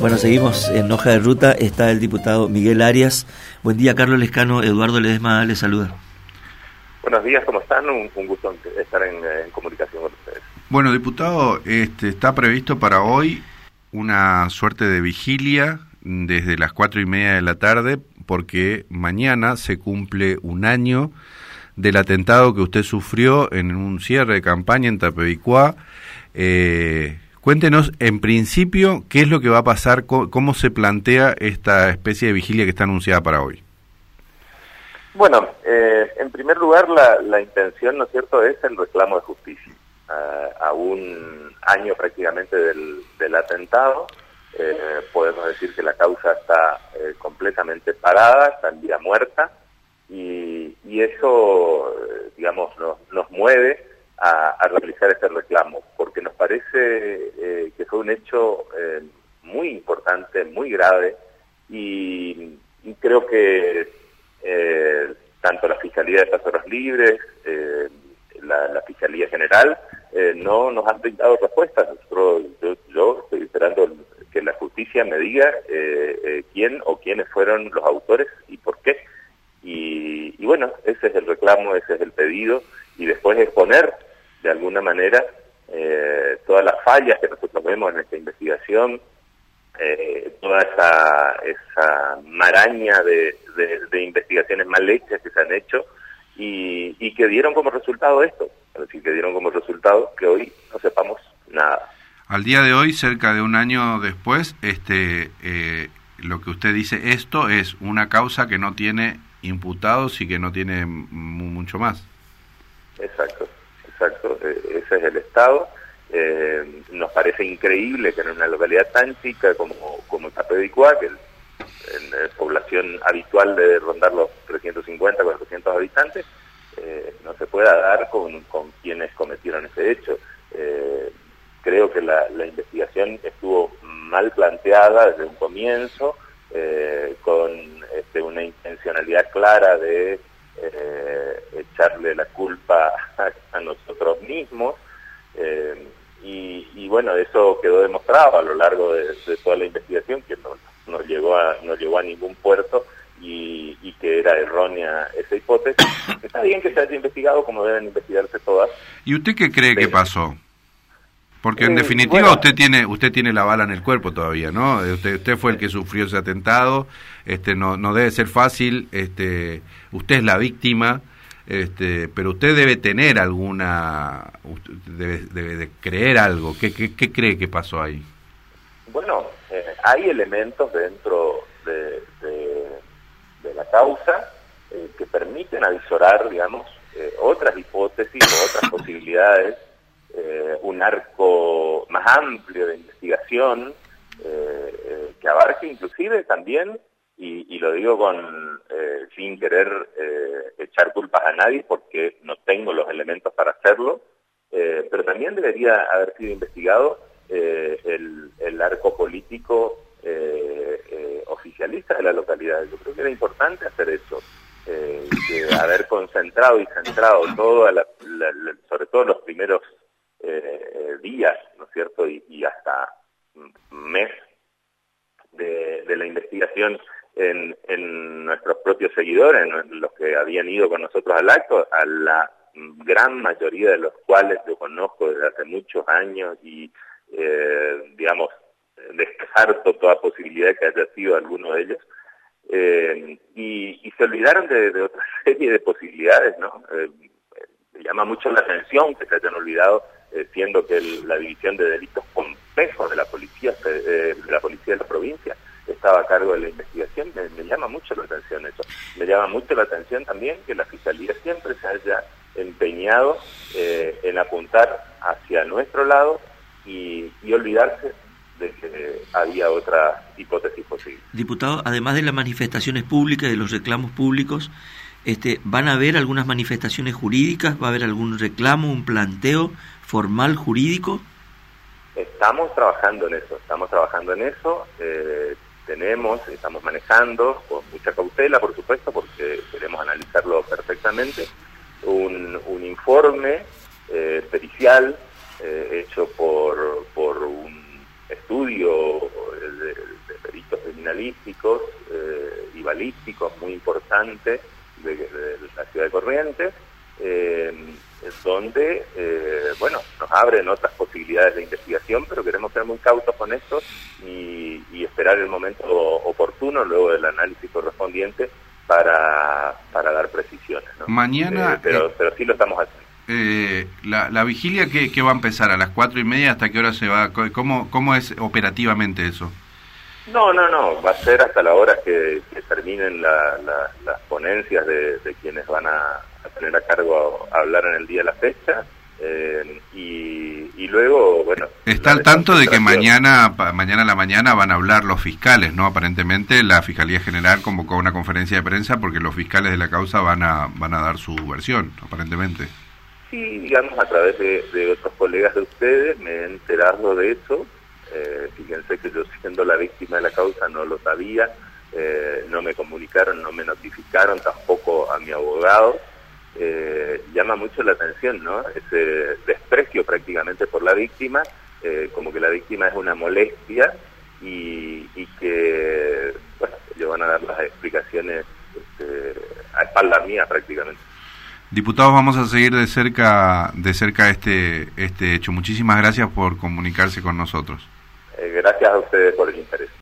Bueno, seguimos en hoja de ruta. Está el diputado Miguel Arias. Buen día, Carlos Lescano. Eduardo Ledesma le saluda. Buenos días, ¿cómo están? Un, gusto estar en, comunicación con ustedes. Bueno, diputado, este, está previsto para hoy una suerte de vigilia desde las cuatro y media de la tarde porque mañana se cumple un año del atentado que usted sufrió en un cierre de campaña en Tapevicuá. Eh, Cuéntenos, en principio, qué es lo que va a pasar, cómo, se plantea esta especie de vigilia que está anunciada para hoy. Bueno, eh, en primer lugar, la, intención, ¿no es cierto?, es el reclamo de justicia. a un año prácticamente del, atentado, eh, podemos decir que la causa está eh, completamente parada, está en vida muerta, y, eso, digamos, nos mueve a, realizar este reclamo, parece eh, que fue un hecho eh, muy importante, muy grave, y, creo que eh, tanto la Fiscalía de Horas Libres, la, Fiscalía General, no nos han brindado respuestas. yo, yo, estoy esperando que la justicia me diga quién o quiénes fueron los autores y por qué. Y, y, bueno, ese es el reclamo, ese es el pedido, y después exponer de alguna manera eh, todas las fallas que nosotros vemos en esta investigación, eh, toda esa, esa maraña de, de, investigaciones mal hechas que se han hecho y, y que dieron como resultado esto, es decir, que dieron como resultado que hoy no sepamos nada. Al día de hoy, cerca de un año después, este, eh, lo que usted dice, esto es una causa que no tiene imputados y que no tiene mucho más. Exacto ese es el estado. Eh, nos parece increíble que en una localidad tan chica como, como que en, población habitual de rondar los 350, 400 habitantes, eh, no se pueda dar con, quienes cometieron ese hecho. Eh, creo que la, investigación estuvo mal planteada desde un comienzo, con este, una intencionalidad clara de echarle la culpa a, nosotros mismos. Eh, y, bueno, eso quedó demostrado a lo largo de, toda la investigación, que no, no, llegó a, no llegó a ningún puerto y, que era errónea esa hipótesis. Está bien que se haya investigado como deben investigarse todas. ¿Y usted qué cree que pasó? Porque en eh, definitiva usted tiene usted tiene la bala en el cuerpo todavía, ¿no? Usted, usted fue el que sufrió ese atentado, este no no debe ser fácil, este usted es la víctima, este, pero usted debe tener alguna, debe, debe de creer algo. ¿Qué, qué, cree que pasó ahí? Bueno, eh, hay elementos dentro de, de, la causa eh, que permiten avisorar, digamos, eh, otras hipótesis o otras posibilidades, un arco más amplio de investigación que abarque inclusive también y, lo digo con eh, sin querer eh, echar culpas a nadie porque no tengo los elementos para hacerlo, eh, pero también debería haber sido investigado el, el, arco político oficialista de la localidad. Yo creo que era importante hacer eso, que haber concentrado y centrado todo, sobre todo los primeros días, ¿no es cierto?, y, hasta mes de, de la investigación en, nuestros propios seguidores, los que habían ido con nosotros al acto, a la gran mayoría de los cuales yo conozco desde hace muchos años y, eh, digamos, descarto toda posibilidad de que haya sido alguno de ellos. Eh, y, se olvidaron de, otra serie de posibilidades, ¿no? Eh, llama mucho la atención que se hayan olvidado, siendo que la división de delitos complejos de la policía, de la policía de la provincia, estaba a cargo de la investigación, me, llama mucho la atención eso. Me llama mucho la atención también que la Fiscalía siempre se haya empeñado eh, en apuntar hacia nuestro lado y, olvidarse de que había otra hipótesis posible. Diputado, además de las manifestaciones públicas, y de los reclamos públicos, este, ¿van a haber algunas manifestaciones jurídicas? ¿Va a haber algún reclamo, un planteo formal jurídico? Estamos trabajando en eso, estamos trabajando en eso. Eh, tenemos, estamos manejando con mucha cautela, por supuesto, porque queremos analizarlo perfectamente, un, un informe eh, pericial eh, hecho por, por un estudio criminalísticos y balísticos muy importante de, la ciudad de Corrientes, donde, bueno, nos abren otras posibilidades de investigación, pero queremos ser muy cautos con esto y, esperar el momento oportuno, luego del análisis correspondiente, para, para dar precisiones. Mañana... pero, pero sí lo estamos haciendo. Eh, la, la, vigilia que, va a empezar a las cuatro y media hasta qué hora se va cómo cómo es operativamente eso no no no va a ser hasta la hora que, terminen las ponencias de, quienes van a, tener a cargo a, hablar en el día de la fecha eh, y, y, luego bueno está al tanto de que mañana mañana a la mañana van a hablar los fiscales no aparentemente la fiscalía general convocó una conferencia de prensa porque los fiscales de la causa van a van a dar su versión aparentemente Sí, digamos, a través de, otros colegas de ustedes me he enterado de eso. Eh, fíjense que yo siendo la víctima de la causa no lo sabía, eh, no me comunicaron, no me notificaron tampoco a mi abogado. Eh, llama mucho la atención, ¿no? Ese desprecio prácticamente por la víctima, como que la víctima es una molestia y, que, bueno, ellos van a dar las explicaciones este, a espalda mía prácticamente. Diputados, vamos a seguir de cerca de cerca este este hecho. Muchísimas gracias por comunicarse con nosotros. Eh, gracias a ustedes por el interés.